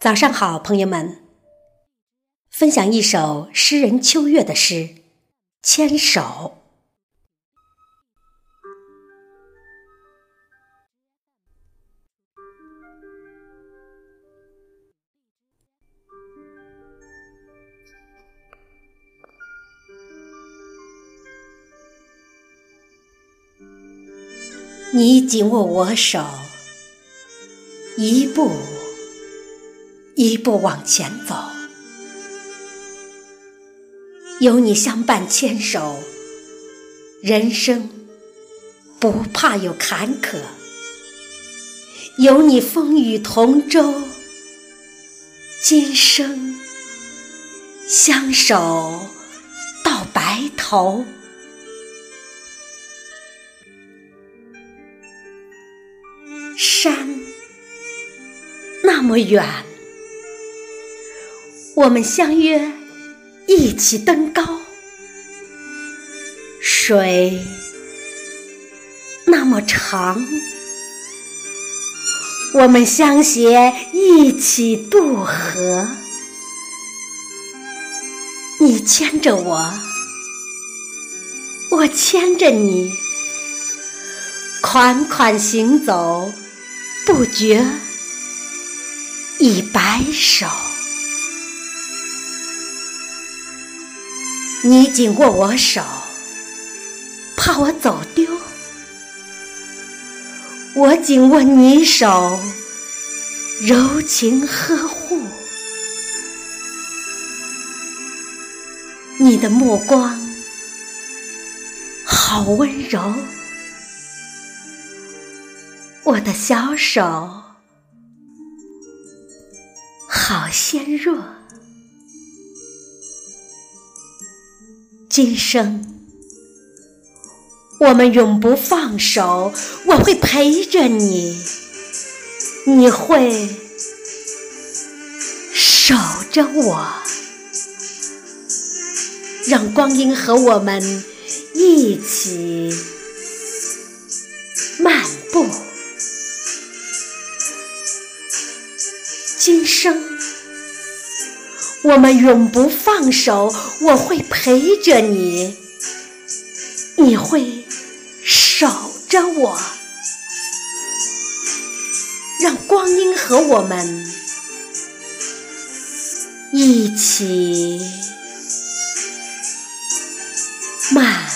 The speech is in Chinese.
早上好，朋友们。分享一首诗人秋月的诗《牵手》。你紧握我手，一步。一步往前走，有你相伴牵手，人生不怕有坎坷；有你风雨同舟，今生相守到白头。山那么远。我们相约一起登高，水那么长，我们相携一起渡河。你牵着我，我牵着你，款款行走，不觉已白首。你紧握我手，怕我走丢；我紧握你手，柔情呵护。你的目光好温柔，我的小手好纤弱。今生，我们永不放手。我会陪着你，你会守着我，让光阴和我们一起漫步。今生。我们永不放手，我会陪着你，你会守着我，让光阴和我们一起慢。